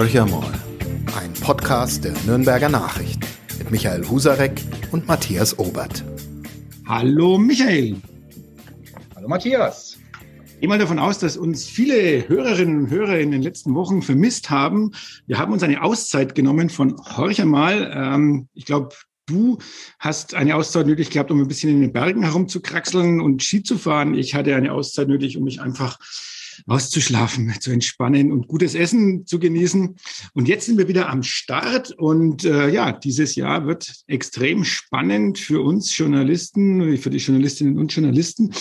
Horcher mal, ein Podcast der Nürnberger Nachrichten mit Michael Husarek und Matthias Obert. Hallo Michael. Hallo Matthias. Ich gehe mal davon aus, dass uns viele Hörerinnen und Hörer in den letzten Wochen vermisst haben. Wir haben uns eine Auszeit genommen von Horcher mal. Ähm, ich glaube, du hast eine Auszeit nötig gehabt, um ein bisschen in den Bergen herumzukraxeln und Ski zu fahren. Ich hatte eine Auszeit nötig, um mich einfach auszuschlafen, zu entspannen und gutes Essen zu genießen. Und jetzt sind wir wieder am Start und äh, ja, dieses Jahr wird extrem spannend für uns Journalisten, für die Journalistinnen und Journalisten.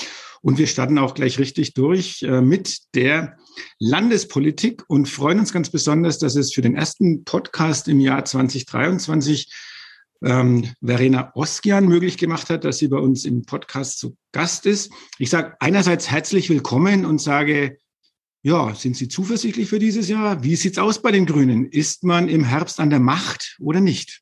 Und wir starten auch gleich richtig durch äh, mit der Landespolitik und freuen uns ganz besonders, dass es für den ersten Podcast im Jahr 2023 ähm, Verena Oskian möglich gemacht hat, dass sie bei uns im Podcast zu Gast ist. Ich sage einerseits herzlich willkommen und sage ja, sind Sie zuversichtlich für dieses Jahr? Wie sieht's aus bei den Grünen? Ist man im Herbst an der Macht oder nicht?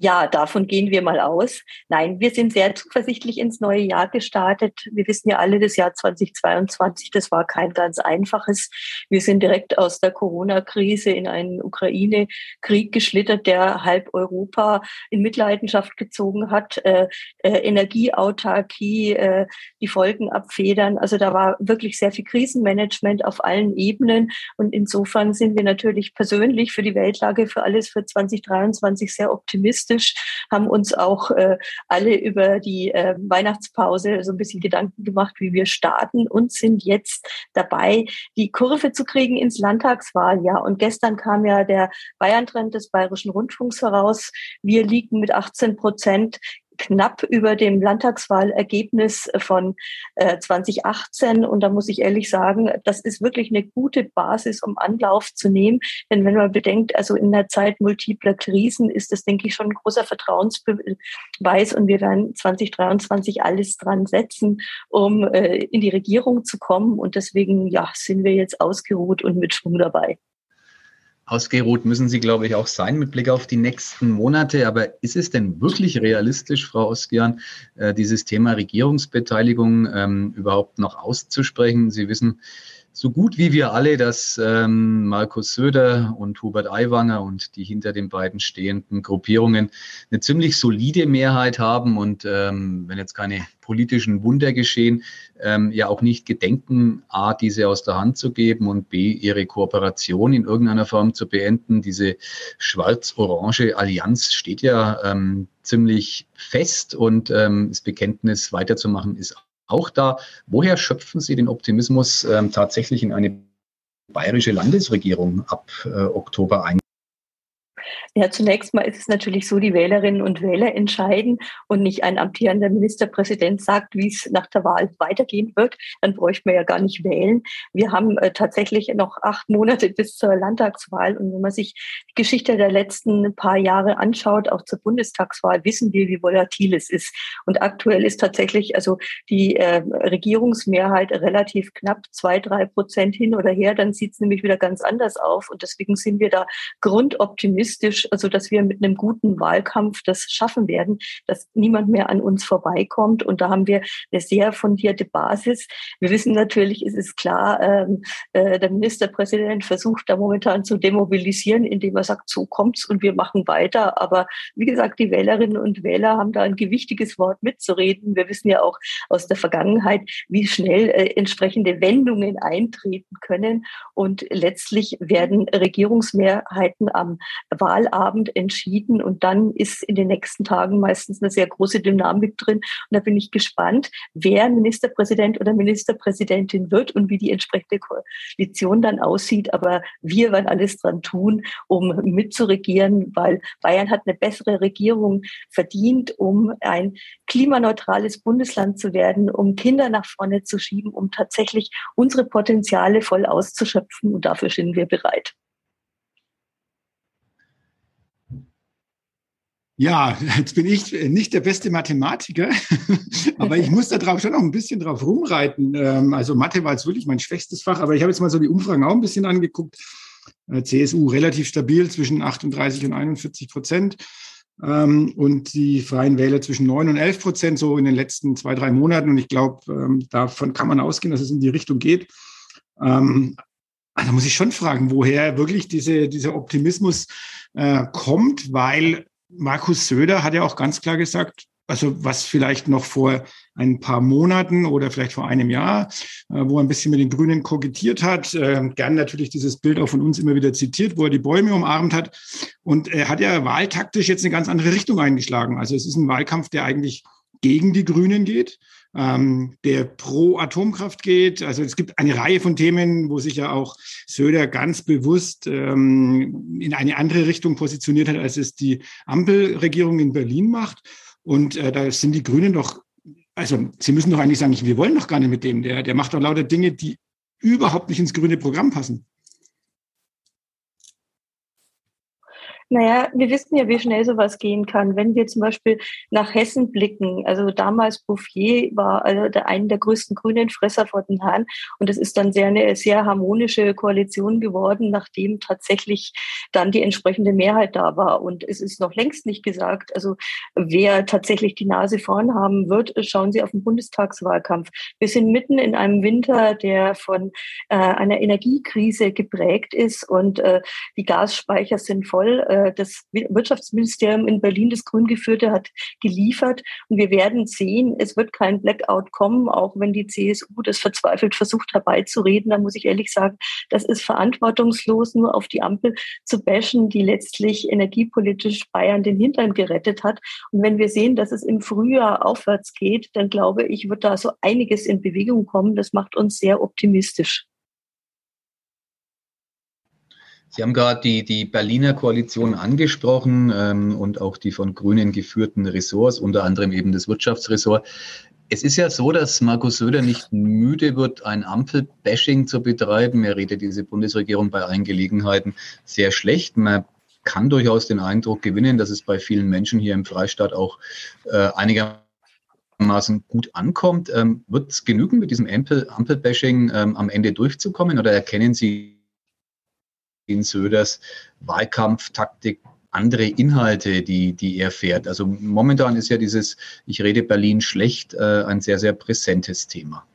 Ja, davon gehen wir mal aus. Nein, wir sind sehr zuversichtlich ins neue Jahr gestartet. Wir wissen ja alle, das Jahr 2022, das war kein ganz einfaches. Wir sind direkt aus der Corona-Krise in einen Ukraine-Krieg geschlittert, der halb Europa in Mitleidenschaft gezogen hat. Äh, äh, Energieautarkie, äh, die Folgen abfedern. Also da war wirklich sehr viel Krisenmanagement auf allen Ebenen. Und insofern sind wir natürlich persönlich für die Weltlage, für alles für 2023 sehr optimistisch optimistisch, haben uns auch äh, alle über die äh, Weihnachtspause so ein bisschen Gedanken gemacht, wie wir starten und sind jetzt dabei, die Kurve zu kriegen ins Landtagswahljahr. Und gestern kam ja der Bayern-Trend des Bayerischen Rundfunks heraus. Wir liegen mit 18 Prozent knapp über dem Landtagswahlergebnis von äh, 2018. Und da muss ich ehrlich sagen, das ist wirklich eine gute Basis, um Anlauf zu nehmen. Denn wenn man bedenkt, also in der Zeit multipler Krisen ist das, denke ich, schon ein großer Vertrauensbeweis. Und wir werden 2023 alles dran setzen, um äh, in die Regierung zu kommen. Und deswegen, ja, sind wir jetzt ausgeruht und mit Schwung dabei. Ausgeruht müssen Sie, glaube ich, auch sein mit Blick auf die nächsten Monate. Aber ist es denn wirklich realistisch, Frau Oskian, äh, dieses Thema Regierungsbeteiligung ähm, überhaupt noch auszusprechen? Sie wissen, so gut wie wir alle, dass ähm, Markus Söder und Hubert Aiwanger und die hinter den beiden stehenden Gruppierungen eine ziemlich solide Mehrheit haben und ähm, wenn jetzt keine politischen Wunder geschehen, ähm, ja auch nicht gedenken, A, diese aus der Hand zu geben und B, ihre Kooperation in irgendeiner Form zu beenden. Diese schwarz-orange Allianz steht ja ähm, ziemlich fest und ähm, das Bekenntnis weiterzumachen ist auch da. Woher schöpfen Sie den Optimismus, ähm, tatsächlich in eine bayerische Landesregierung ab äh, Oktober ein? Ja, zunächst mal ist es natürlich so, die Wählerinnen und Wähler entscheiden und nicht ein amtierender Ministerpräsident sagt, wie es nach der Wahl weitergehen wird. Dann bräuchte man ja gar nicht wählen. Wir haben äh, tatsächlich noch acht Monate bis zur Landtagswahl. Und wenn man sich die Geschichte der letzten paar Jahre anschaut, auch zur Bundestagswahl, wissen wir, wie volatil es ist. Und aktuell ist tatsächlich also die äh, Regierungsmehrheit relativ knapp zwei, drei Prozent hin oder her. Dann sieht es nämlich wieder ganz anders auf. Und deswegen sind wir da grundoptimistisch, also dass wir mit einem guten Wahlkampf das schaffen werden, dass niemand mehr an uns vorbeikommt. Und da haben wir eine sehr fundierte Basis. Wir wissen natürlich, es ist klar, ähm, äh, der Ministerpräsident versucht da momentan zu demobilisieren, indem er sagt, so kommt's und wir machen weiter. Aber wie gesagt, die Wählerinnen und Wähler haben da ein gewichtiges Wort mitzureden. Wir wissen ja auch aus der Vergangenheit, wie schnell äh, entsprechende Wendungen eintreten können. Und letztlich werden Regierungsmehrheiten am Wahlabend Abend entschieden und dann ist in den nächsten Tagen meistens eine sehr große Dynamik drin. Und da bin ich gespannt, wer Ministerpräsident oder Ministerpräsidentin wird und wie die entsprechende Koalition dann aussieht. Aber wir werden alles dran tun, um mitzuregieren, weil Bayern hat eine bessere Regierung verdient, um ein klimaneutrales Bundesland zu werden, um Kinder nach vorne zu schieben, um tatsächlich unsere Potenziale voll auszuschöpfen. Und dafür sind wir bereit. Ja, jetzt bin ich nicht der beste Mathematiker, aber ich muss da drauf schon noch ein bisschen drauf rumreiten. Ähm, also Mathe war jetzt wirklich mein schwächstes Fach, aber ich habe jetzt mal so die Umfragen auch ein bisschen angeguckt. Äh, CSU relativ stabil zwischen 38 und 41 Prozent ähm, und die Freien Wähler zwischen 9 und 11 Prozent so in den letzten zwei, drei Monaten. Und ich glaube, ähm, davon kann man ausgehen, dass es in die Richtung geht. da muss ich schon fragen, woher wirklich diese, dieser Optimismus äh, kommt, weil Markus Söder hat ja auch ganz klar gesagt, also was vielleicht noch vor ein paar Monaten oder vielleicht vor einem Jahr, äh, wo er ein bisschen mit den Grünen kokettiert hat, äh, gern natürlich dieses Bild auch von uns immer wieder zitiert, wo er die Bäume umarmt hat. Und er hat ja wahltaktisch jetzt eine ganz andere Richtung eingeschlagen. Also es ist ein Wahlkampf, der eigentlich gegen die Grünen geht, ähm, der pro Atomkraft geht. Also es gibt eine Reihe von Themen, wo sich ja auch Söder ganz bewusst ähm, in eine andere Richtung positioniert hat, als es die Ampelregierung in Berlin macht. Und äh, da sind die Grünen doch, also sie müssen doch eigentlich sagen, wir wollen doch gar nicht mit dem. Der, der macht doch lauter Dinge, die überhaupt nicht ins grüne Programm passen. Naja, wir wissen ja, wie schnell sowas gehen kann. Wenn wir zum Beispiel nach Hessen blicken, also damals Bouffier war also der, einer der größten grünen Fresser vor den Herren und es ist dann sehr eine sehr harmonische Koalition geworden, nachdem tatsächlich dann die entsprechende Mehrheit da war. Und es ist noch längst nicht gesagt, also wer tatsächlich die Nase vorn haben wird, schauen Sie auf den Bundestagswahlkampf. Wir sind mitten in einem Winter, der von äh, einer Energiekrise geprägt ist und äh, die Gasspeicher sind voll. Äh, äh, das Wirtschaftsministerium in Berlin, das Grün geführte, hat geliefert. Und wir werden sehen, es wird kein Blackout kommen, auch wenn die CSU das verzweifelt versucht herbeizureden. Da muss ich ehrlich sagen, das ist verantwortungslos, nur auf die Ampel zu bashen, die letztlich energiepolitisch Bayern den Hintern gerettet hat. Und wenn wir sehen, dass es im Frühjahr aufwärts geht, dann glaube ich, wird da so einiges in Bewegung kommen. Das macht uns sehr optimistisch. Sie haben gerade die, die Berliner Koalition angesprochen ähm, und auch die von Grünen geführten Ressorts, unter anderem eben das Wirtschaftsressort. Es ist ja so, dass Markus Söder nicht müde wird, ein Ampelbashing zu betreiben. Er redet diese Bundesregierung bei allen Gelegenheiten sehr schlecht. Man kann durchaus den Eindruck gewinnen, dass es bei vielen Menschen hier im Freistaat auch äh, einigermaßen gut ankommt. Ähm, wird es genügen, mit diesem Ampelbashing ähm, am Ende durchzukommen oder erkennen Sie in Söders Wahlkampftaktik andere Inhalte, die, die er fährt. Also momentan ist ja dieses Ich rede Berlin schlecht äh, ein sehr, sehr präsentes Thema.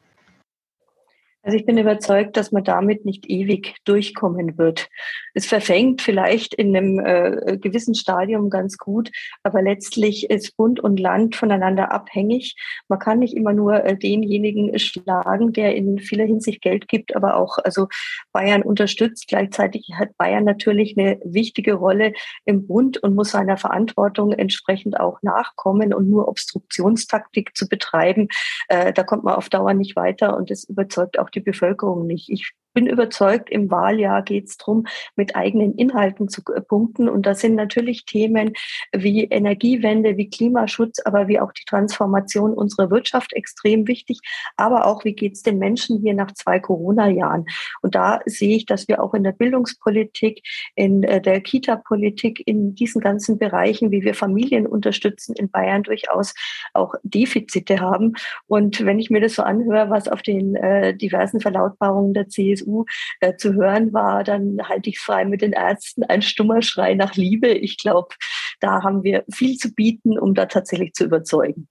Also ich bin überzeugt, dass man damit nicht ewig durchkommen wird. Es verfängt vielleicht in einem äh, gewissen Stadium ganz gut, aber letztlich ist Bund und Land voneinander abhängig. Man kann nicht immer nur äh, denjenigen schlagen, der in vieler Hinsicht Geld gibt, aber auch also Bayern unterstützt. Gleichzeitig hat Bayern natürlich eine wichtige Rolle im Bund und muss seiner Verantwortung entsprechend auch nachkommen und nur Obstruktionstaktik zu betreiben, äh, da kommt man auf Dauer nicht weiter und es überzeugt auch die Bevölkerung nicht. Ich bin überzeugt, im Wahljahr geht es darum, mit eigenen Inhalten zu punkten. Und das sind natürlich Themen wie Energiewende, wie Klimaschutz, aber wie auch die Transformation unserer Wirtschaft extrem wichtig. Aber auch, wie geht es den Menschen hier nach zwei Corona-Jahren? Und da sehe ich, dass wir auch in der Bildungspolitik, in äh, der Kita-Politik, in diesen ganzen Bereichen, wie wir Familien unterstützen, in Bayern durchaus auch Defizite haben. Und wenn ich mir das so anhöre, was auf den äh, diversen Verlautbarungen der CSU CSU äh, zu hören war, dann halte ich frei mit den Ärzten ein stummer Schrei nach Liebe. Ich glaube, da haben wir viel zu bieten, um da tatsächlich zu überzeugen.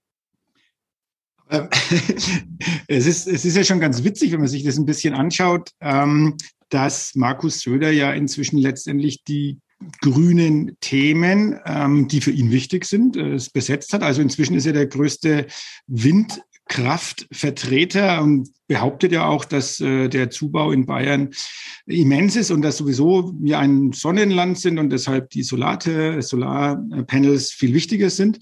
Ähm, es ist, es ist ja schon ganz witzig, wenn man sich das ein bisschen anschaut, ähm, dass Markus Söder ja inzwischen letztendlich die grünen Themen, ähm, die für ihn wichtig sind, äh, besetzt hat. Also inzwischen ist er der größte Wind Kraftvertreter und behauptet ja auch, dass äh, der Zubau in Bayern immens ist und dass sowieso wir ein Sonnenland sind und deshalb die Solate, Solarpanels viel wichtiger sind.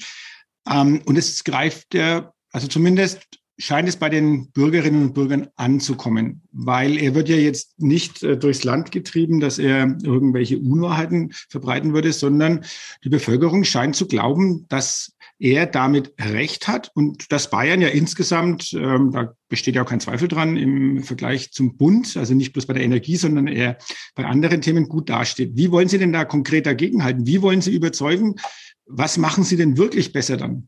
Ähm, und es greift ja, also zumindest scheint es bei den Bürgerinnen und Bürgern anzukommen, weil er wird ja jetzt nicht äh, durchs Land getrieben, dass er irgendwelche Unwahrheiten verbreiten würde, sondern die Bevölkerung scheint zu glauben, dass er damit recht hat und dass Bayern ja insgesamt, ähm, da besteht ja auch kein Zweifel dran, im Vergleich zum Bund, also nicht bloß bei der Energie, sondern eher bei anderen Themen gut dasteht. Wie wollen Sie denn da konkret dagegenhalten? Wie wollen Sie überzeugen? Was machen Sie denn wirklich besser dann?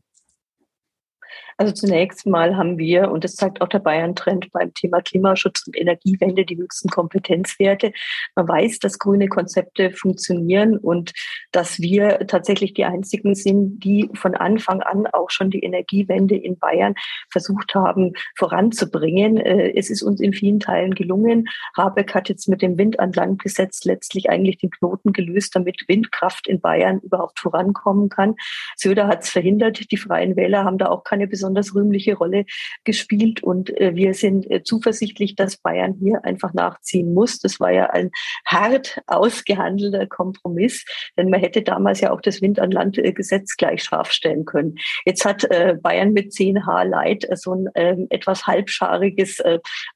Also zunächst mal haben wir, und das zeigt auch der Bayern-Trend beim Thema Klimaschutz und Energiewende, die höchsten Kompetenzwerte. Man weiß, dass grüne Konzepte funktionieren und dass wir tatsächlich die einzigen sind, die von Anfang an auch schon die Energiewende in Bayern versucht haben voranzubringen. Äh, es ist uns in vielen Teilen gelungen. Habeck hat jetzt mit dem Wind an Land Gesetz letztlich eigentlich den Knoten gelöst, damit Windkraft in Bayern überhaupt vorankommen kann. Söder hat es verhindert. Die Freien Wähler haben da auch keine besonders rühmliche Rolle gespielt. Und äh, wir sind äh, zuversichtlich, dass Bayern hier einfach nachziehen muss. Das war ja ein hart ausgehandelter Kompromiss, denn man hätte damals ja auch das Wind an Land Gesetz gleich scharf stellen können. Jetzt hat äh, Bayern mit 10H Light so ein ähm, etwas halbschariges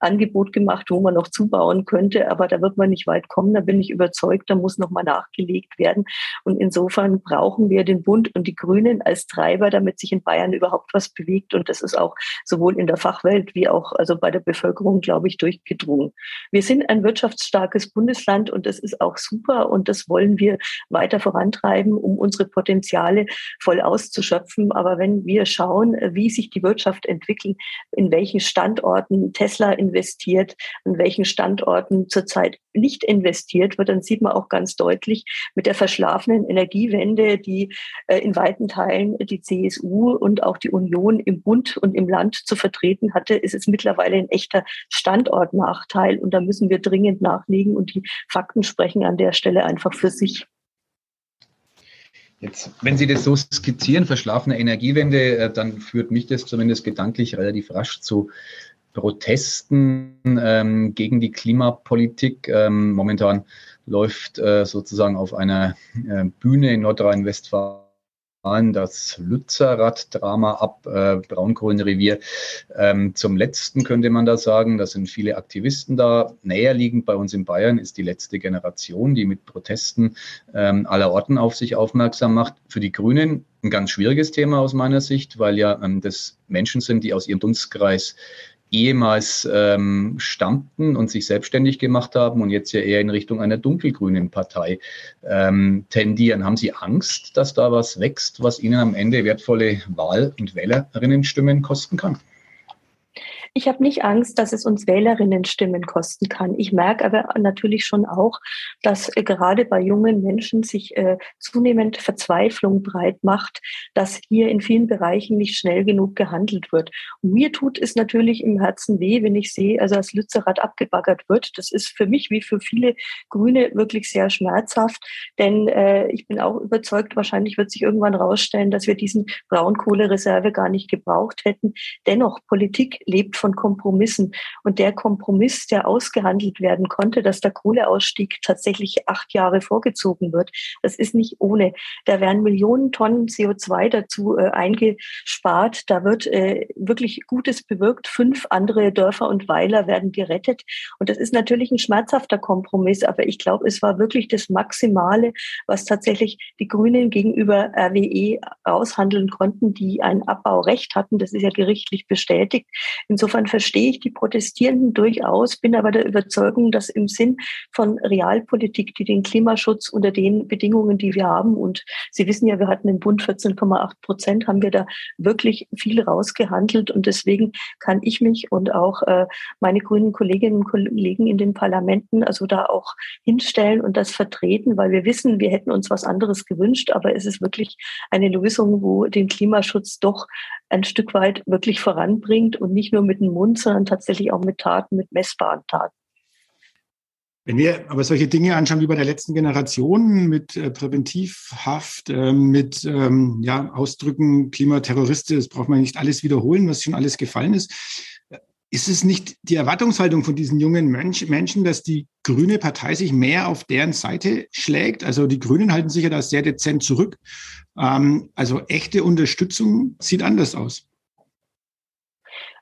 Angebot gemacht, wo man noch zubauen könnte, aber da wird man nicht weit kommen. Da bin ich überzeugt, da muss noch mal nachgelegt werden. Und insofern brauchen wir den Bund und die Grünen als Treiber, damit sich in Bayern überhaupt was bewegt liegt. Und das ist auch sowohl in der Fachwelt wie auch also bei der Bevölkerung, glaube ich, durchgedrungen. Wir sind ein wirtschaftsstarkes Bundesland und das ist auch super und das wollen wir weiter vorantreiben, um unsere Potenziale voll auszuschöpfen. Aber wenn wir schauen, wie sich die Wirtschaft entwickelt, in welchen Standorten Tesla investiert, an welchen Standorten zurzeit nicht investiert wird, dann sieht man auch ganz deutlich mit der verschlafenen Energiewende, die äh, in weiten Teilen die CSU und auch die Union im Bund und im Land zu vertreten hatte, ist es mittlerweile ein echter Standortnachteil. Und da müssen wir dringend nachlegen. Und die Fakten sprechen an der Stelle einfach für sich. Jetzt, wenn Sie das so skizzieren, verschlafene Energiewende, äh, dann führt mich das zumindest gedanklich relativ rasch zu Protesten ähm, gegen die Klimapolitik. Ähm, momentan läuft äh, sozusagen auf einer äh, Bühne in Nordrhein-Westfalen das Lützerath-Drama ab, äh, Braunkohlenrevier. Ähm, zum letzten könnte man da sagen, da sind viele Aktivisten da. Näherliegend bei uns in Bayern ist die letzte Generation, die mit Protesten ähm, aller Orten auf sich aufmerksam macht. Für die Grünen ein ganz schwieriges Thema aus meiner Sicht, weil ja ähm, das Menschen sind, die aus ihrem Dunstkreis ehemals ähm, stammten und sich selbstständig gemacht haben und jetzt ja eher in Richtung einer dunkelgrünen Partei ähm, tendieren. Haben Sie Angst, dass da was wächst, was Ihnen am Ende wertvolle Wahl- und Wählerinnenstimmen kosten kann? Ich habe nicht Angst, dass es uns Wählerinnenstimmen kosten kann. Ich merke aber natürlich schon auch, dass äh, gerade bei jungen Menschen sich äh, zunehmend Verzweiflung breit macht, dass hier in vielen Bereichen nicht schnell genug gehandelt wird. Und mir tut es natürlich im Herzen weh, wenn ich sehe, also das Lützerath abgebaggert wird. Das ist für mich wie für viele Grüne wirklich sehr schmerzhaft, denn äh, ich bin auch überzeugt, wahrscheinlich wird sich irgendwann rausstellen, dass wir diesen Braunkohlereserve gar nicht gebraucht hätten. Dennoch, Politik lebt von Kompromissen. Und der Kompromiss, der ausgehandelt werden konnte, dass der Kohleausstieg tatsächlich acht Jahre vorgezogen wird, das ist nicht ohne. Da werden Millionen Tonnen CO2 dazu äh, eingespart. Da wird äh, wirklich Gutes bewirkt. Fünf andere Dörfer und Weiler werden gerettet. Und das ist natürlich ein schmerzhafter Kompromiss. Aber ich glaube, es war wirklich das Maximale, was tatsächlich die Grünen gegenüber RWE aushandeln konnten, die ein Abbaurecht hatten. Das ist ja gerichtlich bestätigt. Insofern Insofern verstehe ich die Protestierenden durchaus, bin aber der Überzeugung, dass im Sinn von Realpolitik, die den Klimaschutz unter den Bedingungen, die wir haben, und Sie wissen ja, wir hatten im Bund 14,8 Prozent, haben wir da wirklich viel rausgehandelt. Und deswegen kann ich mich und auch äh, meine grünen Kolleginnen und Kollegen in den Parlamenten also da auch hinstellen und das vertreten, weil wir wissen, wir hätten uns was anderes gewünscht, aber es ist wirklich eine Lösung, wo den Klimaschutz doch ein Stück weit wirklich voranbringt und nicht nur mit dem Mund, sondern tatsächlich auch mit Taten, mit messbaren Taten. Wenn wir aber solche Dinge anschauen wie bei der letzten Generation mit äh, Präventivhaft, äh, mit ähm, ja, Ausdrücken Klimaterroriste, das braucht man nicht alles wiederholen, was schon alles gefallen ist. Ist es nicht die Erwartungshaltung von diesen jungen Mensch, Menschen, dass die grüne Partei sich mehr auf deren Seite schlägt? Also die Grünen halten sich ja da sehr dezent zurück. Ähm, also echte Unterstützung sieht anders aus.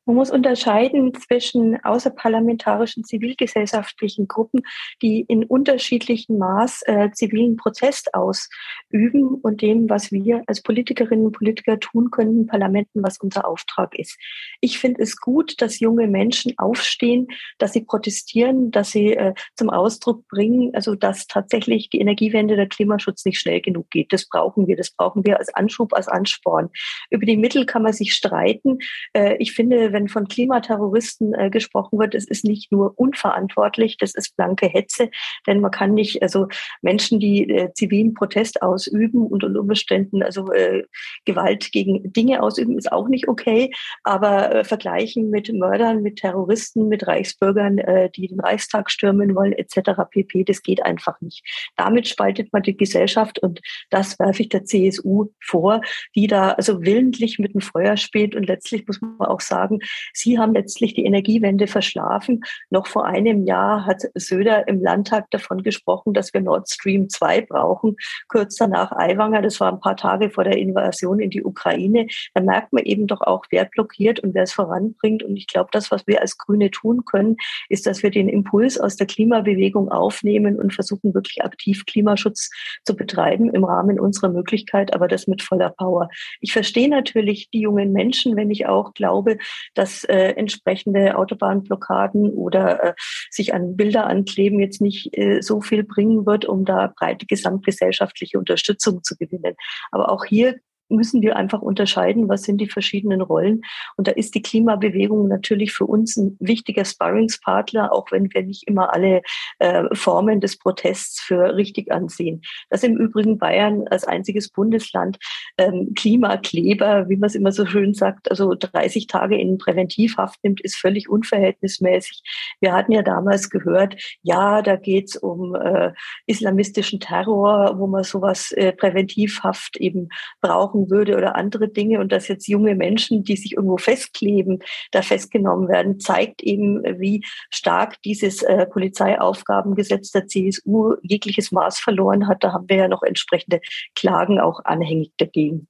Man muss unterscheiden zwischen außerparlamentarischen zivilgesellschaftlichen Gruppen, die in unterschiedlichem Maß äh, zivilen Protest ausüben und dem, was wir als Politikerinnen und Politiker tun können in Parlamenten, was unser Auftrag ist. Ich finde es gut, dass junge Menschen aufstehen, dass sie protestieren, dass sie äh, zum Ausdruck bringen, also dass tatsächlich die Energiewende, der Klimaschutz nicht schnell genug geht. Das brauchen wir, das brauchen wir als Anschub, als Ansporn. Über die Mittel kann man sich streiten. Äh, ich finde, wenn von Klimaterroristen äh, gesprochen wird, es ist nicht nur unverantwortlich, das ist blanke Hetze, denn man kann nicht, also Menschen, die äh, zivilen Protest ausüben und unter Umständen also äh, Gewalt gegen Dinge ausüben, ist auch nicht okay, aber äh, vergleichen mit Mördern, mit Terroristen, mit Reichsbürgern, äh, die den Reichstag stürmen wollen, etc. pp, das geht einfach nicht. Damit spaltet man die Gesellschaft und das werfe ich der CSU vor, die da also willentlich mit dem Feuer spielt und letztlich muss man auch sagen, Sie haben letztlich die Energiewende verschlafen. Noch vor einem Jahr hat Söder im Landtag davon gesprochen, dass wir Nord Stream 2 brauchen. Kurz danach Aiwanger, das war ein paar Tage vor der Invasion in die Ukraine. Da merkt man eben doch auch, wer blockiert und wer es voranbringt. Und ich glaube, das, was wir als Grüne tun können, ist, dass wir den Impuls aus der Klimabewegung aufnehmen und versuchen, wirklich aktiv Klimaschutz zu betreiben im Rahmen unserer Möglichkeit, aber das mit voller Power. Ich verstehe natürlich die jungen Menschen, wenn ich auch glaube, dass äh, entsprechende Autobahnblockaden oder äh, sich an Bilder ankleben jetzt nicht äh, so viel bringen wird, um da breite gesamtgesellschaftliche Unterstützung zu gewinnen. Aber auch hier müssen wir einfach unterscheiden, was sind die verschiedenen Rollen. Und da ist die Klimabewegung natürlich für uns ein wichtiger Sparringspartner, auch wenn wir nicht immer alle äh, Formen des Protests für richtig ansehen. Dass im Übrigen Bayern als einziges Bundesland ähm, Klimakleber, wie man es immer so schön sagt, also 30 Tage in Präventivhaft nimmt, ist völlig unverhältnismäßig. Wir hatten ja damals gehört, ja, da geht es um äh, islamistischen Terror, wo man sowas äh, Präventivhaft eben braucht brauchen würde oder andere Dinge und dass jetzt junge Menschen, die sich irgendwo festkleben, da festgenommen werden, zeigt eben, wie stark dieses äh, Polizeiaufgabengesetz der CSU jegliches Maß verloren hat. Da haben wir ja noch entsprechende Klagen auch anhängig dagegen.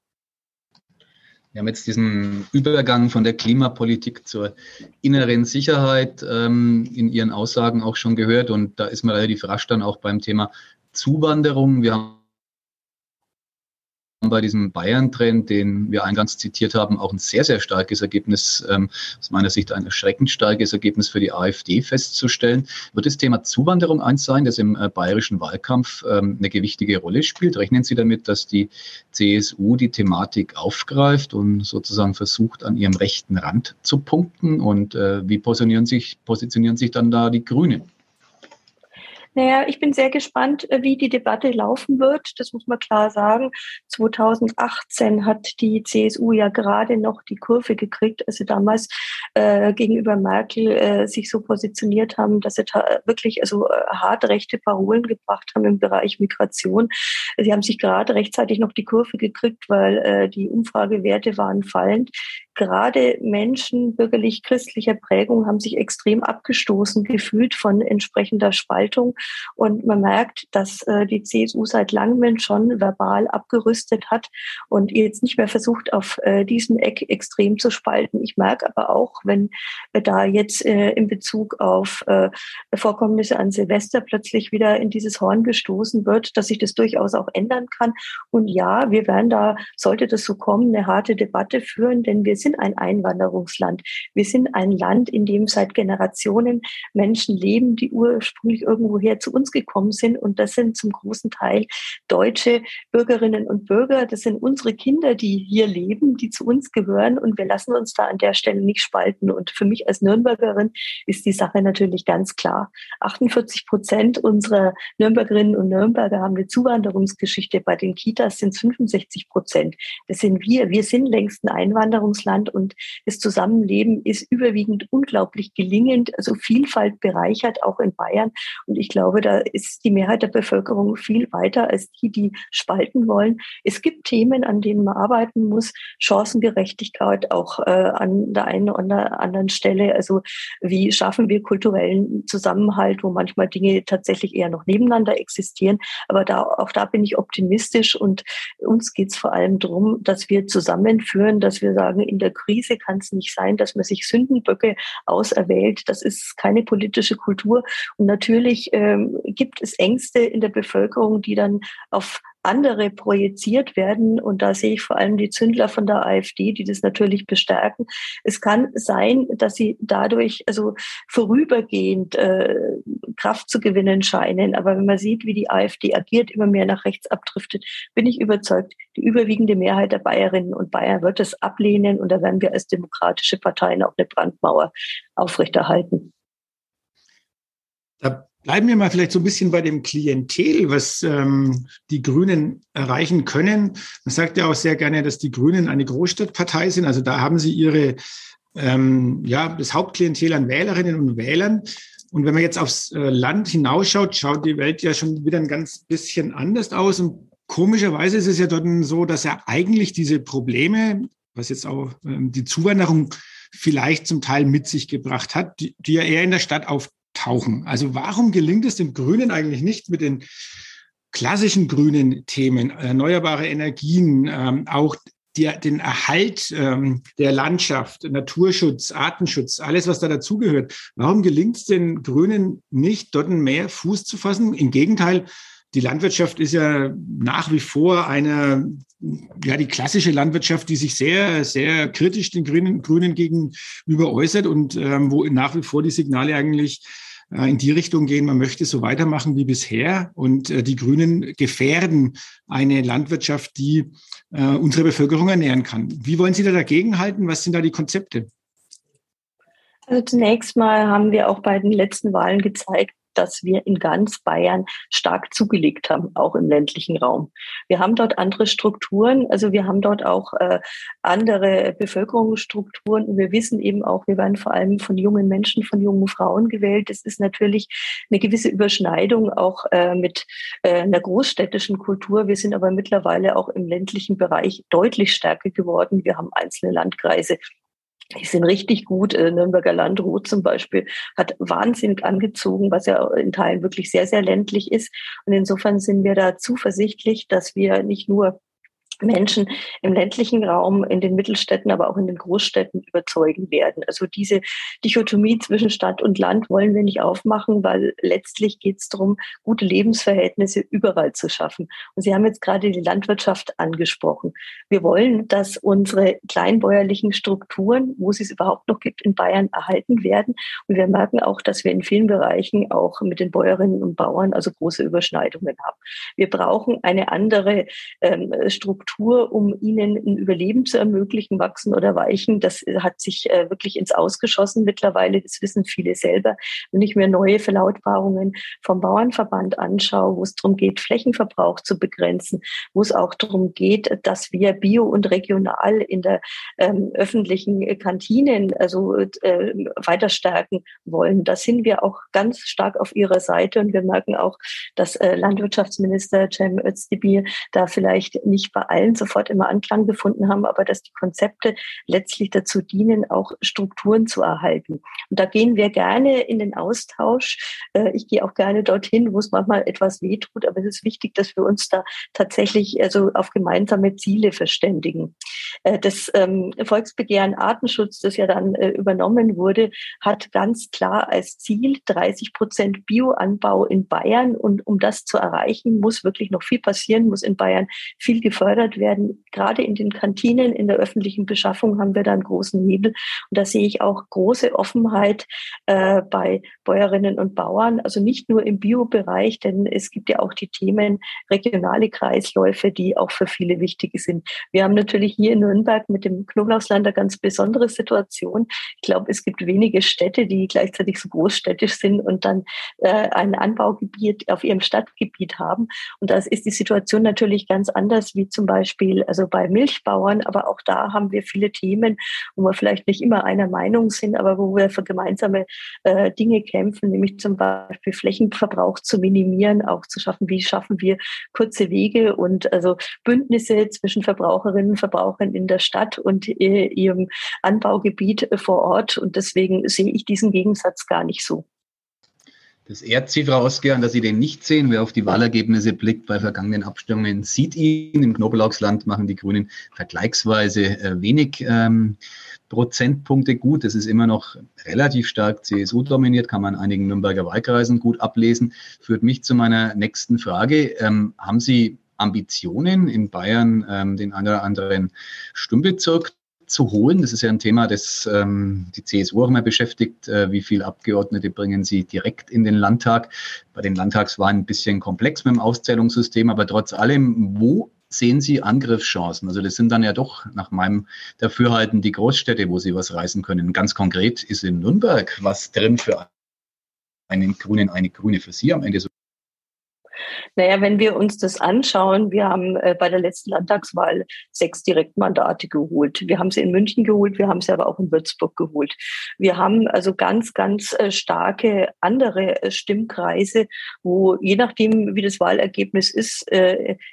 Wir haben jetzt diesen Übergang von der Klimapolitik zur inneren Sicherheit ähm, in Ihren Aussagen auch schon gehört. Und da ist man relativ rasch dann auch beim Thema Zuwanderung. Wir haben bei diesem Bayern-Trend, den wir eingangs zitiert haben, auch ein sehr, sehr starkes Ergebnis, ähm, aus meiner Sicht ein erschreckend starkes Ergebnis für die AfD festzustellen. Wird das Thema Zuwanderung eins sein, das im äh, bayerischen Wahlkampf ähm, eine gewichtige Rolle spielt? Rechnen Sie damit, dass die CSU die Thematik aufgreift und sozusagen versucht, an ihrem rechten Rand zu punkten? Und äh, wie positionieren sich, positionieren sich dann da die Grünen? Naja, ich bin sehr gespannt, äh, wie die Debatte laufen wird. Das muss man klar sagen. 2018 hat die CSU ja gerade noch die Kurve gekriegt, als sie damals äh, gegenüber Merkel äh, sich so positioniert haben, dass sie wirklich also äh, hart rechte Parolen gebracht haben im Bereich Migration. Sie haben sich gerade rechtzeitig noch die Kurve gekriegt, weil äh, die Umfragewerte waren fallend gerade Menschen bürgerlich-christlicher Prägung haben sich extrem abgestoßen gefühlt von entsprechender Spaltung. Und man merkt, dass äh, die CSU seit langem schon verbal abgerüstet hat und jetzt nicht mehr versucht, auf äh, diesem Eck extrem zu spalten. Ich merke aber auch, wenn äh, da jetzt in Bezug auf Vorkommnisse an Silvester plötzlich wieder in dieses Horn gestoßen wird, dass sich das durchaus auch ändern kann. Und ja, wir werden da, sollte das so kommen, eine harte Debatte führen, denn wir sind ein Einwanderungsland. Wir sind ein Land, in dem seit Generationen Menschen leben, die ursprünglich irgendwoher zu uns gekommen sind. Und das sind zum großen Teil deutsche Bürgerinnen und Bürger. Das sind unsere Kinder, die hier leben, die zu uns gehören. Und wir lassen uns da an der Stelle nicht spalten. Und für mich als Nürnbergerin ist die Sache natürlich ganz klar. 48 Prozent unserer Nürnbergerinnen und Nürnberger haben eine Zuwanderungsgeschichte. Bei den Kitas sind es 65 Prozent. Das sind wir. Wir sind längst ein Einwanderungsland. Land und das Zusammenleben ist überwiegend unglaublich gelingend, also Vielfalt bereichert, auch in Bayern. Und ich glaube, da ist die Mehrheit der Bevölkerung viel weiter als die, die spalten wollen. Es gibt Themen, an denen man arbeiten muss, Chancengerechtigkeit auch äh, an der einen oder anderen Stelle. Also wie schaffen wir kulturellen Zusammenhalt, wo manchmal Dinge tatsächlich eher noch nebeneinander existieren. Aber da, auch da bin ich optimistisch und uns geht es vor allem darum, dass wir zusammenführen, dass wir sagen, in der der Krise kann es nicht sein, dass man sich Sündenböcke auserwählt. Das ist keine politische Kultur. Und natürlich ähm, gibt es Ängste in der Bevölkerung, die dann auf andere projiziert werden. Und da sehe ich vor allem die Zündler von der AfD, die das natürlich bestärken. Es kann sein, dass sie dadurch also vorübergehend äh, Kraft zu gewinnen scheinen. Aber wenn man sieht, wie die AfD agiert, immer mehr nach rechts abdriftet, bin ich überzeugt, die überwiegende Mehrheit der Bayerinnen und Bayern wird es ablehnen. Und da werden wir als demokratische Parteien auch eine Brandmauer aufrechterhalten. Da Bleiben wir mal vielleicht so ein bisschen bei dem Klientel, was ähm, die Grünen erreichen können. Man sagt ja auch sehr gerne, dass die Grünen eine Großstadtpartei sind. Also da haben sie ihre, ähm, ja, das Hauptklientel an Wählerinnen und Wählern. Und wenn man jetzt aufs äh, Land hinausschaut, schaut die Welt ja schon wieder ein ganz bisschen anders aus. Und komischerweise ist es ja dort so, dass ja eigentlich diese Probleme, was jetzt auch ähm, die Zuwanderung vielleicht zum Teil mit sich gebracht hat, die, die ja eher in der Stadt auf, tauchen. Also warum gelingt es den Grünen eigentlich nicht mit den klassischen grünen Themen, erneuerbare Energien, ähm, auch die, den Erhalt ähm, der Landschaft, Naturschutz, Artenschutz, alles, was da dazugehört. Warum gelingt es den Grünen nicht, dort mehr Fuß zu fassen? Im Gegenteil, die Landwirtschaft ist ja nach wie vor eine, ja, die klassische Landwirtschaft, die sich sehr, sehr kritisch den Grünen, Grünen gegenüber äußert und ähm, wo nach wie vor die Signale eigentlich in die Richtung gehen, man möchte so weitermachen wie bisher. Und äh, die Grünen gefährden eine Landwirtschaft, die äh, unsere Bevölkerung ernähren kann. Wie wollen Sie da dagegenhalten? Was sind da die Konzepte? Also zunächst mal haben wir auch bei den letzten Wahlen gezeigt, dass wir in ganz Bayern stark zugelegt haben, auch im ländlichen Raum. Wir haben dort andere Strukturen, also wir haben dort auch äh, andere Bevölkerungsstrukturen und wir wissen eben auch, wir werden vor allem von jungen Menschen, von jungen Frauen gewählt. Es ist natürlich eine gewisse Überschneidung auch äh, mit äh, einer großstädtischen Kultur. Wir sind aber mittlerweile auch im ländlichen Bereich deutlich stärker geworden. Wir haben einzelne Landkreise, die sind richtig gut. Äh, Nürnberger Landrot zum Beispiel hat wahnsinnig angezogen, was ja in Teilen wirklich sehr, sehr ländlich ist. Und insofern sind wir da zuversichtlich, dass wir nicht nur Menschen im ländlichen Raum, in den Mittelstädten, aber auch in den Großstädten überzeugen werden. Also diese Dichotomie zwischen Stadt und Land wollen wir nicht aufmachen, weil letztlich geht es darum, gute Lebensverhältnisse überall zu schaffen. Und Sie haben jetzt gerade die Landwirtschaft angesprochen. Wir wollen, dass unsere kleinbäuerlichen Strukturen, wo sie es überhaupt noch gibt, in Bayern erhalten werden. Und wir merken auch, dass wir in vielen Bereichen auch mit den Bäuerinnen und Bauern also große Überschneidungen haben. Wir brauchen eine andere ähm, Struktur Struktur, um ihnen ein Überleben zu ermöglichen, wachsen oder weichen. Das hat sich äh, wirklich ins Ausgeschossen mittlerweile. Das wissen viele selber. Wenn ich mir neue Verlautbarungen vom Bauernverband anschaue, wo es darum geht, Flächenverbrauch zu begrenzen, wo es auch darum geht, dass wir bio und regional in der ähm, öffentlichen Kantinen also äh, weiter stärken wollen. Da sind wir auch ganz stark auf ihrer Seite und wir merken auch, dass äh, Landwirtschaftsminister Cem Özdemir da vielleicht nicht bei allen sofort immer Anklang gefunden haben, aber dass die Konzepte letztlich dazu dienen, auch Strukturen zu erhalten. Und da gehen wir gerne in den Austausch. Äh, ich gehe auch gerne dorthin, wo es manchmal etwas wehtut, aber es ist wichtig, dass wir uns da tatsächlich also auf gemeinsame Ziele verständigen. Äh, das ähm, Volksbegehren Artenschutz, das ja dann äh, übernommen wurde, hat ganz klar als Ziel 30 Prozent Bioanbau in Bayern. Und um das zu erreichen, muss wirklich noch viel passieren, muss in Bayern viel gefördert gefördert werden. Gerade in den Kantinen, in der öffentlichen Beschaffung haben wir da einen großen Hebel. Und da sehe ich auch große Offenheit äh, bei Bäuerinnen und Bauern. Also nicht nur im Biobereich, denn es gibt ja auch die Themen regionale Kreisläufe, die auch für viele wichtig sind. Wir haben natürlich hier in Nürnberg mit dem Knoblauchsland eine ganz besondere Situation. Ich glaube, es gibt wenige Städte, die gleichzeitig so großstädtisch sind und dann äh, ein Anbaugebiet auf ihrem Stadtgebiet haben. Und das ist die Situation natürlich ganz anders wie zum Beispiel Beispiel, also bei Milchbauern, aber auch da haben wir viele Themen, wo wir vielleicht nicht immer einer Meinung sind, aber wo wir für gemeinsame äh, Dinge kämpfen, nämlich zum Beispiel Flächenverbrauch zu minimieren, auch zu schaffen, wie schaffen wir kurze Wege und also Bündnisse zwischen Verbraucherinnen und Verbrauchern in der Stadt und äh, ihrem Anbaugebiet vor Ort. Und deswegen sehe ich diesen Gegensatz gar nicht so. Das Frau Osgern, dass Sie den nicht sehen. Wer auf die Wahlergebnisse blickt bei vergangenen Abstimmungen, sieht ihn. Im Knoblauchsland machen die Grünen vergleichsweise äh, wenig ähm, Prozentpunkte gut. Das ist immer noch relativ stark CSU dominiert, kann man in einigen Nürnberger Wahlkreisen gut ablesen. Führt mich zu meiner nächsten Frage. Ähm, haben Sie Ambitionen in Bayern, ähm, den einen oder anderen Stimmbezirk zu holen. Das ist ja ein Thema, das ähm, die CSU auch immer beschäftigt. Äh, wie viele Abgeordnete bringen sie direkt in den Landtag? Bei den Landtagswahlen ein bisschen komplex mit dem Auszählungssystem, aber trotz allem, wo sehen Sie Angriffschancen? Also das sind dann ja doch nach meinem Dafürhalten die Großstädte, wo Sie was reißen können. Ganz konkret ist in Nürnberg was drin für einen Grünen, eine Grüne für Sie am Ende so naja, wenn wir uns das anschauen, wir haben äh, bei der letzten Landtagswahl sechs Direktmandate geholt. Wir haben sie in München geholt, wir haben sie aber auch in Würzburg geholt. Wir haben also ganz, ganz äh, starke andere äh, Stimmkreise, wo je nachdem, wie das Wahlergebnis ist,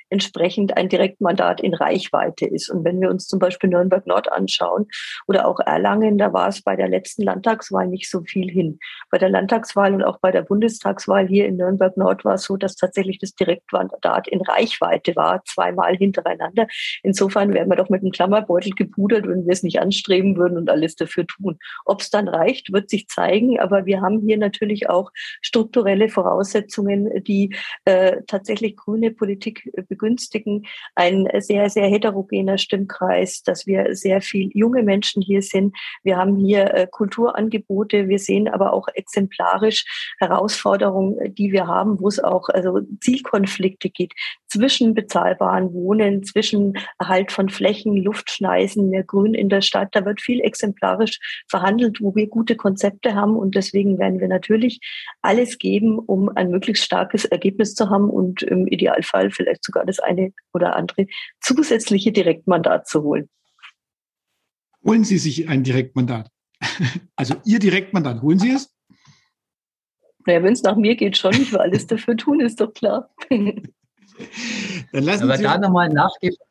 entsprechend ein Direktmandat in Reichweite ist. Und wenn wir uns zum Beispiel Nürnberg Nord anschauen oder auch Erlangen, da war es bei der letzten Landtagswahl nicht so viel hin. Bei der Landtagswahl und auch bei der Bundestagswahl hier in Nürnberg Nord war es so, dass tatsächlich das Direktmandat in Reichweite war, zweimal hintereinander. Insofern wären wir doch mit einem Klammerbeutel gepudert, wenn wir es nicht anstreben würden und alles dafür tun. Ob es dann reicht, wird sich zeigen. Aber wir haben hier natürlich auch strukturelle Voraussetzungen, die äh, tatsächlich grüne Politik begünstigen. Ein sehr, sehr heterogener Stimmkreis, dass wir sehr viel junge Menschen hier sind. Wir haben hier äh, Kulturangebote. Wir sehen aber auch exemplarisch Herausforderungen, die wir haben, wo es auch also Zielkonflikte geht zwischen bezahlbaren Wohnen, zwischen Erhalt von Flächen, Luftschneisen, mehr Grün in der Stadt. Da wird viel exemplarisch verhandelt, wo wir gute Konzepte haben. Und deswegen werden wir natürlich alles geben, um ein möglichst starkes Ergebnis zu haben und im Idealfall vielleicht sogar das eine oder andere zusätzliche Direktmandat zu holen. Holen Sie sich ein Direktmandat? Also Ihr Direktmandat, holen Sie es? Naja, wenn es nach mir geht, schon. Ich will alles dafür tun, ist doch klar. Dann lassen Aber Sie da nochmal nachgefragt.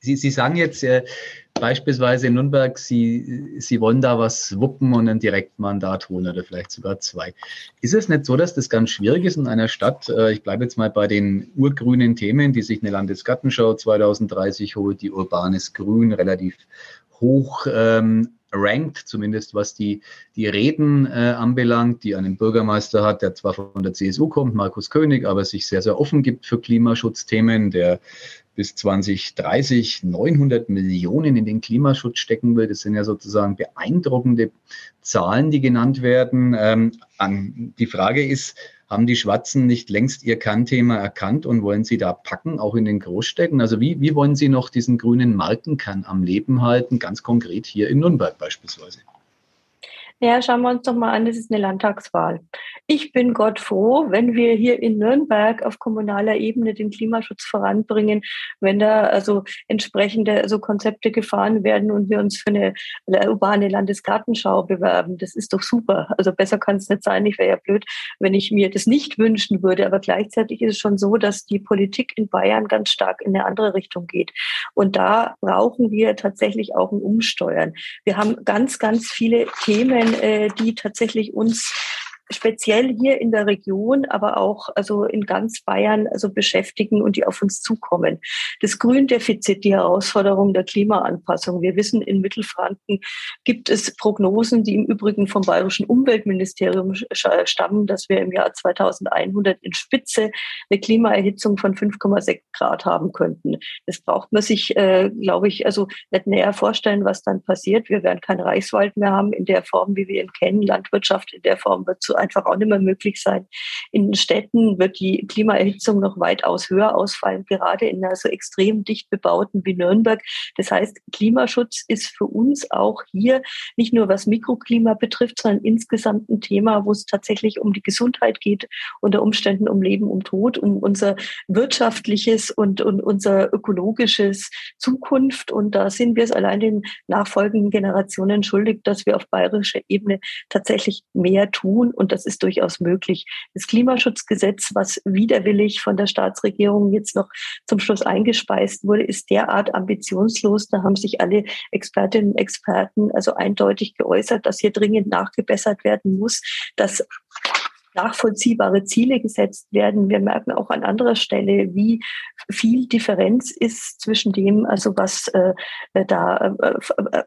Sie, Sie sagen jetzt äh, beispielsweise in Nürnberg, Sie, Sie wollen da was wuppen und ein Direktmandat holen oder vielleicht sogar zwei. Ist es nicht so, dass das ganz schwierig ist in einer Stadt? Äh, ich bleibe jetzt mal bei den urgrünen Themen, die sich eine Landesgartenschau 2030 holt, die urbanes Grün relativ hoch ähm, rankt, zumindest was die, die Reden äh, anbelangt, die einen Bürgermeister hat, der zwar von der CSU kommt, Markus König, aber sich sehr, sehr offen gibt für Klimaschutzthemen, der bis 2030 900 Millionen in den Klimaschutz stecken will. Das sind ja sozusagen beeindruckende Zahlen, die genannt werden. Ähm, die Frage ist, haben die Schwarzen nicht längst ihr Kernthema erkannt und wollen sie da packen, auch in den Großstädten? Also wie, wie wollen sie noch diesen grünen Markenkern am Leben halten, ganz konkret hier in Nürnberg beispielsweise? Ja, schauen wir uns doch mal an, das ist eine Landtagswahl. Ich bin Gott froh, wenn wir hier in Nürnberg auf kommunaler Ebene den Klimaschutz voranbringen, wenn da also entsprechende also Konzepte gefahren werden und wir uns für eine urbane Landesgartenschau bewerben. Das ist doch super. Also besser kann es nicht sein. Ich wäre ja blöd, wenn ich mir das nicht wünschen würde. Aber gleichzeitig ist es schon so, dass die Politik in Bayern ganz stark in eine andere Richtung geht. Und da brauchen wir tatsächlich auch ein Umsteuern. Wir haben ganz, ganz viele Themen, äh, die tatsächlich uns speziell hier in der Region, aber auch also in ganz Bayern also beschäftigen und die auf uns zukommen. Das Gründefizit, die Herausforderung der Klimaanpassung. Wir wissen, in Mittelfranken gibt es Prognosen, die im Übrigen vom Bayerischen Umweltministerium stammen, dass wir im Jahr 2100 in Spitze eine Klimaerhitzung von 5,6 Grad haben könnten. Das braucht man sich, äh, glaube ich, also nicht näher vorstellen, was dann passiert. Wir werden keinen Reichswald mehr haben in der Form, wie wir ihn kennen. Landwirtschaft in der Form wird zu einfach auch nicht mehr möglich sein. In Städten wird die Klimaerhitzung noch weitaus höher ausfallen, gerade in einer so extrem dicht bebauten wie Nürnberg. Das heißt, Klimaschutz ist für uns auch hier nicht nur was Mikroklima betrifft, sondern insgesamt ein Thema, wo es tatsächlich um die Gesundheit geht, unter Umständen um Leben, um Tod, um unser wirtschaftliches und, und unser ökologisches Zukunft. Und da sind wir es allein den nachfolgenden Generationen schuldig, dass wir auf bayerischer Ebene tatsächlich mehr tun und das ist durchaus möglich. Das Klimaschutzgesetz, was widerwillig von der Staatsregierung jetzt noch zum Schluss eingespeist wurde, ist derart ambitionslos. Da haben sich alle Expertinnen und Experten also eindeutig geäußert, dass hier dringend nachgebessert werden muss, dass nachvollziehbare Ziele gesetzt werden. Wir merken auch an anderer Stelle, wie viel Differenz ist zwischen dem, also was äh, da äh, äh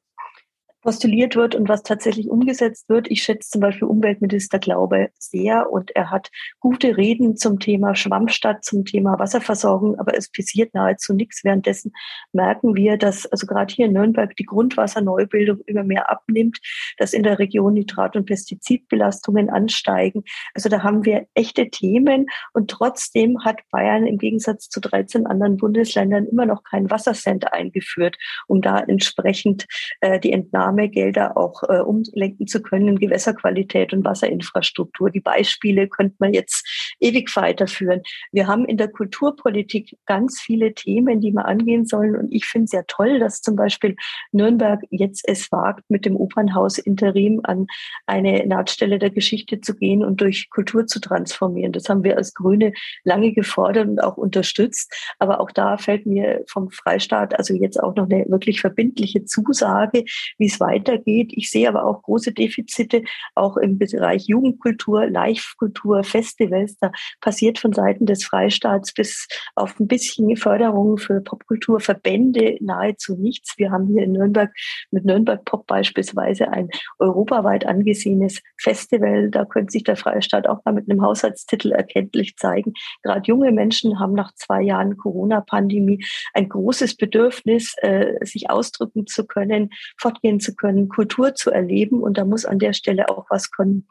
postuliert wird und was tatsächlich umgesetzt wird. Ich schätze zum Beispiel Umweltminister Glaube sehr und er hat gute Reden zum Thema Schwammstadt, zum Thema Wasserversorgung, aber es passiert nahezu nichts. Währenddessen merken wir, dass also gerade hier in Nürnberg die Grundwasserneubildung immer mehr abnimmt, dass in der Region Nitrat- und Pestizidbelastungen ansteigen. Also da haben wir echte Themen und trotzdem hat Bayern im Gegensatz zu 13 anderen Bundesländern immer noch keinen Wassercenter eingeführt, um da entsprechend äh, die Entnahme Gelder auch äh, umlenken zu können in Gewässerqualität und Wasserinfrastruktur. Die Beispiele könnte man jetzt ewig weiterführen. Wir haben in der Kulturpolitik ganz viele Themen, die wir angehen sollen. Und ich finde es sehr toll, dass zum Beispiel Nürnberg jetzt es wagt, mit dem Opernhaus Interim an eine Nahtstelle der Geschichte zu gehen und durch Kultur zu transformieren. Das haben wir als Grüne lange gefordert und auch unterstützt. Aber auch da fällt mir vom Freistaat also jetzt auch noch eine wirklich verbindliche Zusage, wie es weitergeht. Ich sehe aber auch große Defizite, auch im Bereich Jugendkultur, Live-Kultur, Festivals. Da passiert von Seiten des Freistaats bis auf ein bisschen Förderung für Popkulturverbände nahezu nichts. Wir haben hier in Nürnberg mit Nürnberg Pop beispielsweise ein europaweit angesehenes Festival. Da könnte sich der Freistaat auch mal mit einem Haushaltstitel erkenntlich zeigen. Gerade junge Menschen haben nach zwei Jahren Corona-Pandemie ein großes Bedürfnis, äh, sich ausdrücken zu können, fortgehen zu können, Kultur zu erleben. Und da muss an der Stelle auch was kommen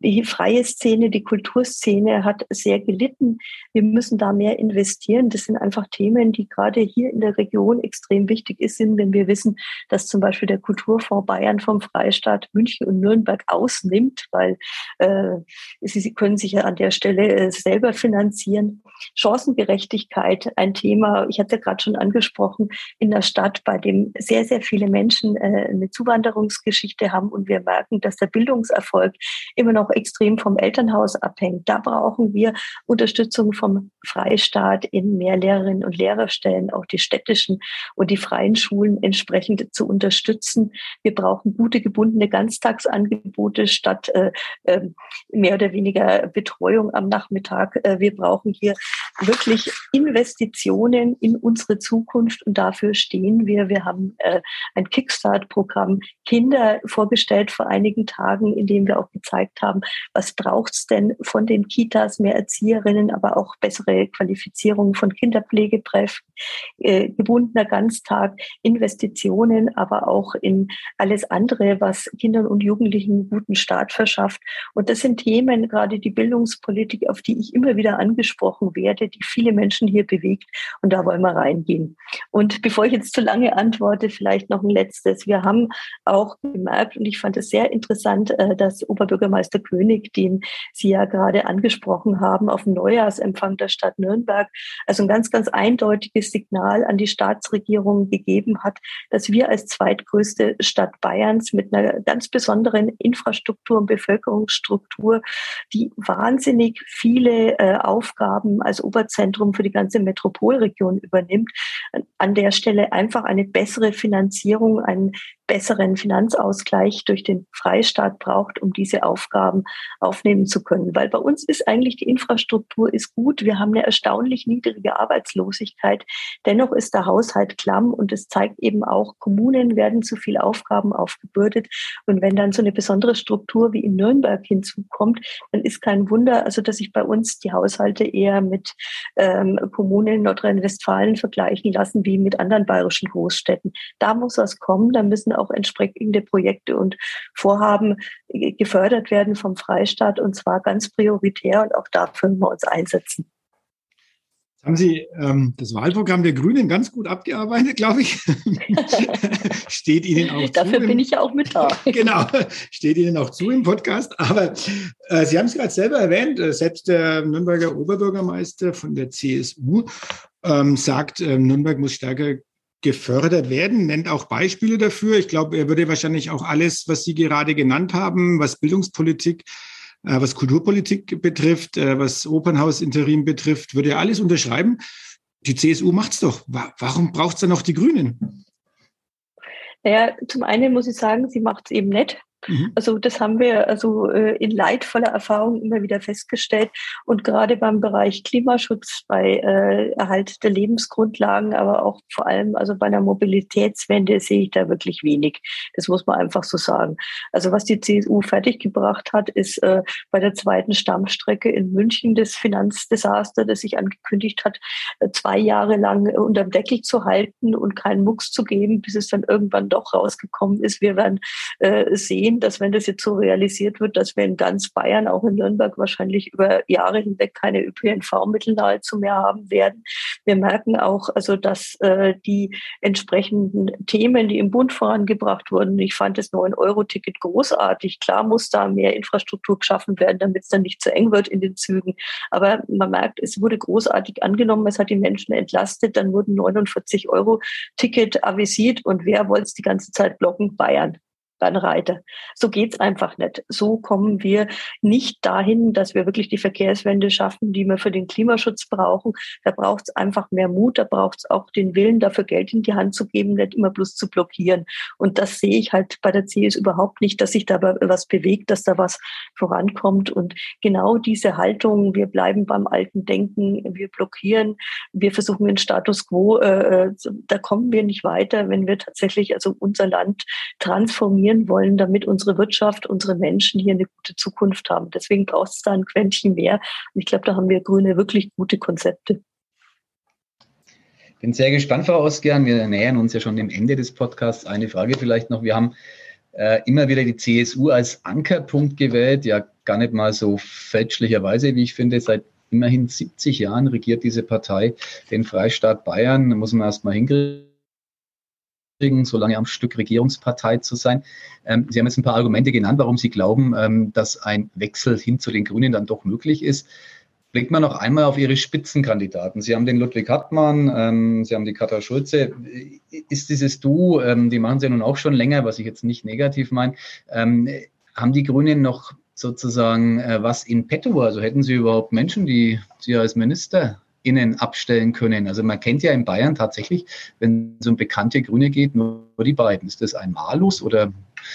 die freie Szene, die Kulturszene hat sehr gelitten. Wir müssen da mehr investieren. Das sind einfach Themen, die gerade hier in der Region extrem wichtig sind, wenn wir wissen, dass zum Beispiel der Kulturfonds Bayern vom Freistaat München und Nürnberg ausnimmt, weil äh, sie, sie können sich ja an der Stelle äh, selber finanzieren. Chancengerechtigkeit, ein Thema, ich hatte gerade schon angesprochen, in der Stadt, bei dem sehr, sehr viele Menschen äh, eine Zuwanderungsgeschichte haben und wir merken, dass der Bildungserfolg immer noch extrem vom Elternhaus abhängt. Da brauchen wir Unterstützung vom Freistaat in mehr Lehrerinnen und Lehrerstellen, auch die städtischen und die freien Schulen entsprechend zu unterstützen. Wir brauchen gute gebundene Ganztagsangebote statt äh, äh, mehr oder weniger Betreuung am Nachmittag. Äh, wir brauchen hier wirklich Investitionen in unsere Zukunft und dafür stehen wir. Wir haben äh, ein Kickstart-Programm Kinder vorgestellt vor einigen Tagen, in dem wir auch gezeigt haben, was braucht es denn von den Kitas, mehr Erzieherinnen, aber auch bessere Qualifizierung von Kinderpflegekräften, äh, gebundener Ganztag, Investitionen, aber auch in alles andere, was Kindern und Jugendlichen einen guten Start verschafft. Und das sind Themen, gerade die Bildungspolitik, auf die ich immer wieder angesprochen werde, die viele Menschen hier bewegt. Und da wollen wir reingehen. Und bevor ich jetzt zu lange antworte, vielleicht noch ein letztes. Wir haben auch gemerkt, und ich fand es sehr interessant, äh, dass Oberbürgermeister König, den Sie ja gerade angesprochen haben, auf dem Neujahrsempfang der Stadt Nürnberg, also ein ganz, ganz eindeutiges Signal an die Staatsregierung gegeben hat, dass wir als zweitgrößte Stadt Bayerns mit einer ganz besonderen Infrastruktur und Bevölkerungsstruktur, die wahnsinnig viele äh, Aufgaben als Oberzentrum für die ganze Metropolregion übernimmt, an der Stelle einfach eine bessere Finanzierung, einen besseren Finanzausgleich durch den Freistaat braucht, um diese Aufgaben aufnehmen zu können. Weil bei uns ist eigentlich die Infrastruktur ist gut. Wir haben eine erstaunlich niedrige Arbeitslosigkeit. Dennoch ist der Haushalt klamm und es zeigt eben auch, Kommunen werden zu viel Aufgaben aufgebürdet. Und wenn dann so eine besondere Struktur wie in Nürnberg hinzukommt, dann ist kein Wunder, also dass sich bei uns die Haushalte eher mit ähm, Kommunen in Nordrhein-Westfalen vergleichen lassen wie mit anderen bayerischen Großstädten. Da muss was kommen. Da müssen auch entsprechende Projekte und Vorhaben gefördert werden vom Freistaat und zwar ganz prioritär und auch dafür müssen wir uns einsetzen. Haben Sie ähm, das Wahlprogramm der Grünen ganz gut abgearbeitet, glaube ich. steht Ihnen auch Dafür zu. Dafür bin ich ja auch mit da. genau, steht Ihnen auch zu im Podcast. Aber äh, Sie haben es gerade selber erwähnt, äh, selbst der Nürnberger Oberbürgermeister von der CSU ähm, sagt, äh, Nürnberg muss stärker gefördert werden, nennt auch Beispiele dafür. Ich glaube, er würde wahrscheinlich auch alles, was Sie gerade genannt haben, was Bildungspolitik, äh, was Kulturpolitik betrifft, äh, was Opernhaus-Interim betrifft, würde er alles unterschreiben. Die CSU macht's doch. Warum braucht es dann noch die Grünen? Naja, zum einen muss ich sagen, sie macht es eben nicht. Mhm. Also das haben wir also äh, in leidvoller Erfahrung immer wieder festgestellt und gerade beim Bereich Klimaschutz, bei äh, Erhalt der Lebensgrundlagen, aber auch vor allem also bei einer Mobilitätswende sehe ich da wirklich wenig. Das muss man einfach so sagen. Also was die CSU fertiggebracht hat, ist äh, bei der zweiten Stammstrecke in München das Finanzdesaster, das sich angekündigt hat, zwei Jahre lang unterm Deckel zu halten und keinen Mucks zu geben, bis es dann irgendwann doch rausgekommen ist. Wir werden sehen, sehen, dass wenn das jetzt so realisiert wird, dass wir in ganz Bayern, auch in Nürnberg wahrscheinlich über Jahre hinweg keine ÖPNV-Mittel nahezu mehr haben werden. Wir merken auch, also dass äh, die entsprechenden Themen, die im Bund vorangebracht wurden, ich fand das 9-Euro-Ticket großartig. Klar muss da mehr Infrastruktur geschaffen werden, damit es dann nicht zu eng wird in den Zügen. Aber man merkt, es wurde großartig angenommen, es hat die Menschen entlastet, dann wurden 49 Euro Ticket avisiert und wer wollte es die ganze Zeit blocken? Bayern. Reiter. So geht's einfach nicht. So kommen wir nicht dahin, dass wir wirklich die Verkehrswende schaffen, die wir für den Klimaschutz brauchen. Da braucht es einfach mehr Mut, da braucht es auch den Willen, dafür Geld in die Hand zu geben, nicht immer bloß zu blockieren. Und das sehe ich halt bei der CS überhaupt nicht, dass sich da was bewegt, dass da was vorankommt. Und genau diese Haltung, wir bleiben beim alten Denken, wir blockieren, wir versuchen den Status quo, äh, äh da kommen wir nicht weiter, wenn wir tatsächlich also unser Land transformieren transformieren wollen, damit unsere Wirtschaft, unsere Menschen hier eine gute Zukunft haben. Deswegen braucht es da ein Quäntchen mehr. Und ich glaube, da haben wir Grüne wirklich gute Konzepte. Bin sehr gespannt, Frau Osgern. Wir nähern uns ja schon dem Ende des Podcasts. Eine Frage vielleicht noch. Wir haben äh, immer wieder die CSU als Ankerpunkt gewählt. Ja, gar nicht mal so fälschlicherweise, wie ich finde. Seit immerhin 70 Jahren regiert diese Partei den Freistaat Bayern. Da muss man erst mal hinkriegen so lange am Stück Regierungspartei zu sein. Ähm, Sie haben jetzt ein paar Argumente genannt, warum Sie glauben, ähm, dass ein Wechsel hin zu den Grünen dann doch möglich ist. Blickt man noch einmal auf Ihre Spitzenkandidaten. Sie haben den Ludwig Hartmann, ähm, Sie haben die Katha Schulze. Ist dieses Du, ähm, die machen Sie ja nun auch schon länger, was ich jetzt nicht negativ meine, ähm, haben die Grünen noch sozusagen äh, was in petto? Also hätten Sie überhaupt Menschen, die Sie als Minister innen abstellen können. Also man kennt ja in Bayern tatsächlich, wenn es um bekannte Grüne geht, nur die beiden. Ist das ein Malus oder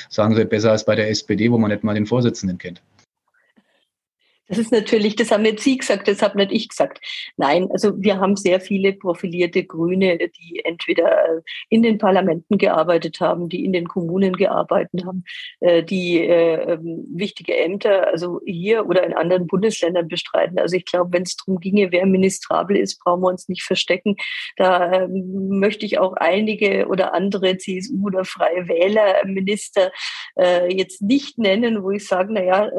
sagen Sie besser als bei der SPD, wo man nicht mal den Vorsitzenden kennt? Das ist natürlich, das haben nicht Sie gesagt, das habe nicht ich gesagt. Nein, also wir haben sehr viele profilierte Grüne, die entweder in den Parlamenten gearbeitet haben, die in den Kommunen gearbeitet haben, äh, die äh, ähm, wichtige Ämter, also hier oder in anderen Bundesländern bestreiten. Also ich glaube, wenn es darum ginge, wer ministrabel ist, brauchen wir uns nicht verstecken. Da ähm, möchte ich auch einige oder andere CSU oder Freie Wähler Minister äh, jetzt nicht nennen, wo ich sage, naja,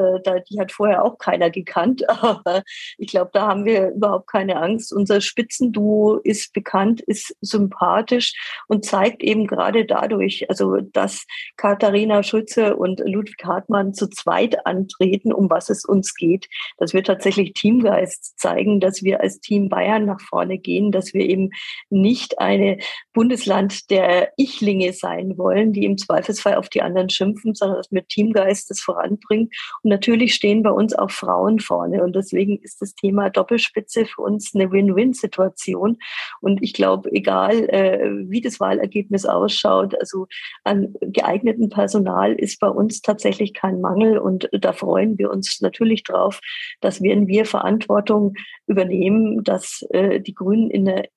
die hat vorher auch keiner gegeben gekannt, aber ich glaube, da haben wir überhaupt keine Angst. Unser Spitzenduo ist bekannt, ist sympathisch und zeigt eben gerade dadurch, also dass Katharina Schulze und Ludwig Hartmann zu zweit antreten, um was es uns geht, dass wir tatsächlich Teamgeist zeigen, dass wir als Team Bayern nach vorne gehen, dass wir eben nicht eine Bundesland der Ichlinge sein wollen, die im Zweifelsfall auf die anderen schimpfen, sondern dass wir Teamgeist das voranbringen. Und natürlich stehen bei uns auch Frauen Frauen vorne. Und deswegen ist das Thema Doppelspitze für uns eine Win-Win-Situation. Und ich glaube, egal äh, wie das Wahlergebnis ausschaut, also an geeignetem Personal ist bei uns tatsächlich kein Mangel. Und da freuen wir uns natürlich drauf, dass wenn wir Verantwortung übernehmen, dass äh, die Grünen in der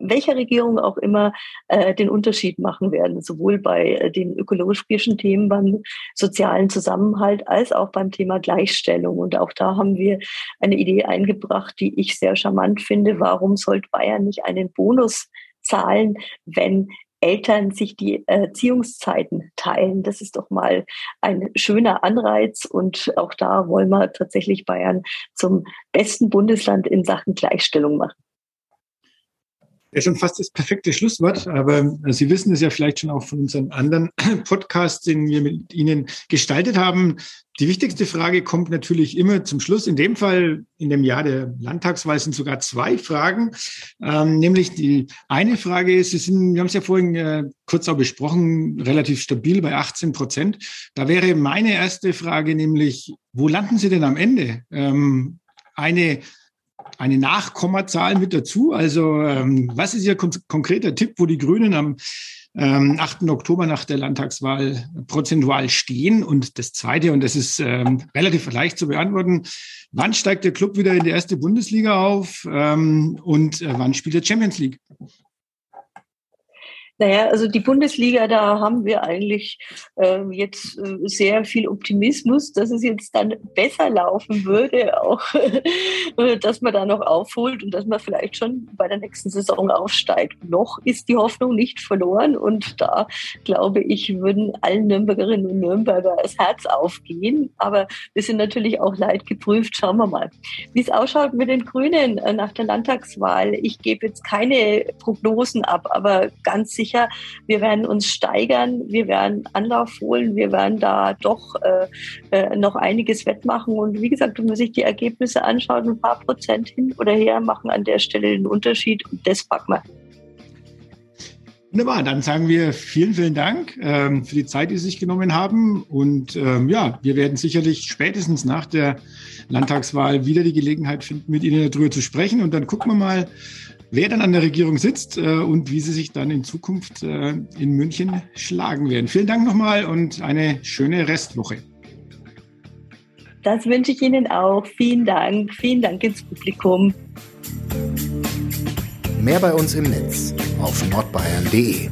welcher Regierung auch immer äh, den Unterschied machen werden, sowohl bei äh, den ökologischen Themen, beim sozialen Zusammenhalt, als auch beim Thema Gleichstellung. Und auch da haben wir eine Idee eingebracht, die ich sehr charmant finde. Warum sollte Bayern nicht einen Bonus zahlen, wenn Eltern sich die Erziehungszeiten teilen. Das ist doch mal ein schöner Anreiz und auch da wollen wir tatsächlich Bayern zum besten Bundesland in Sachen Gleichstellung machen. Ist schon fast das perfekte Schlusswort, aber Sie wissen es ja vielleicht schon auch von unseren anderen Podcasts, den wir mit Ihnen gestaltet haben. Die wichtigste Frage kommt natürlich immer zum Schluss. In dem Fall, in dem Jahr der Landtagswahl sind sogar zwei Fragen. Ähm, nämlich die eine Frage ist, Sie sind, wir haben es ja vorhin äh, kurz auch besprochen, relativ stabil bei 18 Prozent. Da wäre meine erste Frage nämlich, wo landen Sie denn am Ende? Ähm, eine eine Nachkommazahl mit dazu. Also ähm, was ist Ihr kon konkreter Tipp, wo die Grünen am ähm, 8. Oktober nach der Landtagswahl prozentual stehen? Und das Zweite, und das ist ähm, relativ leicht zu beantworten, wann steigt der Club wieder in die erste Bundesliga auf ähm, und äh, wann spielt er Champions League? Naja, also die Bundesliga, da haben wir eigentlich äh, jetzt äh, sehr viel Optimismus, dass es jetzt dann besser laufen würde, auch äh, dass man da noch aufholt und dass man vielleicht schon bei der nächsten Saison aufsteigt. Noch ist die Hoffnung nicht verloren und da glaube ich, würden allen Nürnbergerinnen und Nürnberger das Herz aufgehen. Aber wir sind natürlich auch leidgeprüft. Schauen wir mal, wie es ausschaut mit den Grünen äh, nach der Landtagswahl. Ich gebe jetzt keine Prognosen ab, aber ganz sicher sicher, wir werden uns steigern, wir werden Anlauf holen, wir werden da doch äh, äh, noch einiges wettmachen. Und wie gesagt, wenn man sich die Ergebnisse anschaut, ein paar Prozent hin oder her machen an der Stelle den Unterschied und das packen wir. Wunderbar, dann sagen wir vielen, vielen Dank ähm, für die Zeit, die Sie sich genommen haben. Und ähm, ja, wir werden sicherlich spätestens nach der Landtagswahl wieder die Gelegenheit finden, mit Ihnen darüber zu sprechen. Und dann gucken wir mal, wer dann an der Regierung sitzt äh, und wie sie sich dann in Zukunft äh, in München schlagen werden. Vielen Dank nochmal und eine schöne Restwoche. Das wünsche ich Ihnen auch. Vielen Dank. Vielen Dank ins Publikum. Mehr bei uns im Netz auf nordbayern.de